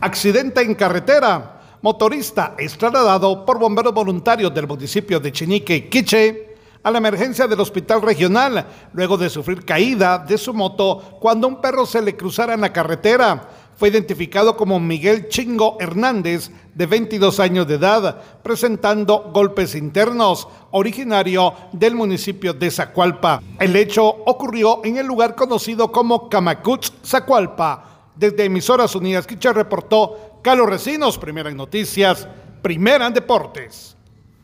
Accidente en carretera. Motorista es trasladado por bomberos voluntarios del municipio de Chinique, Quiche, a la emergencia del hospital regional, luego de sufrir caída de su moto cuando un perro se le cruzara en la carretera. Fue identificado como Miguel Chingo Hernández, de 22 años de edad, presentando golpes internos, originario del municipio de Zacualpa. El hecho ocurrió en el lugar conocido como Camacuts, Zacualpa desde Emisoras Unidas Quiche reportó Carlos Recinos, primera en noticias, primera en deportes.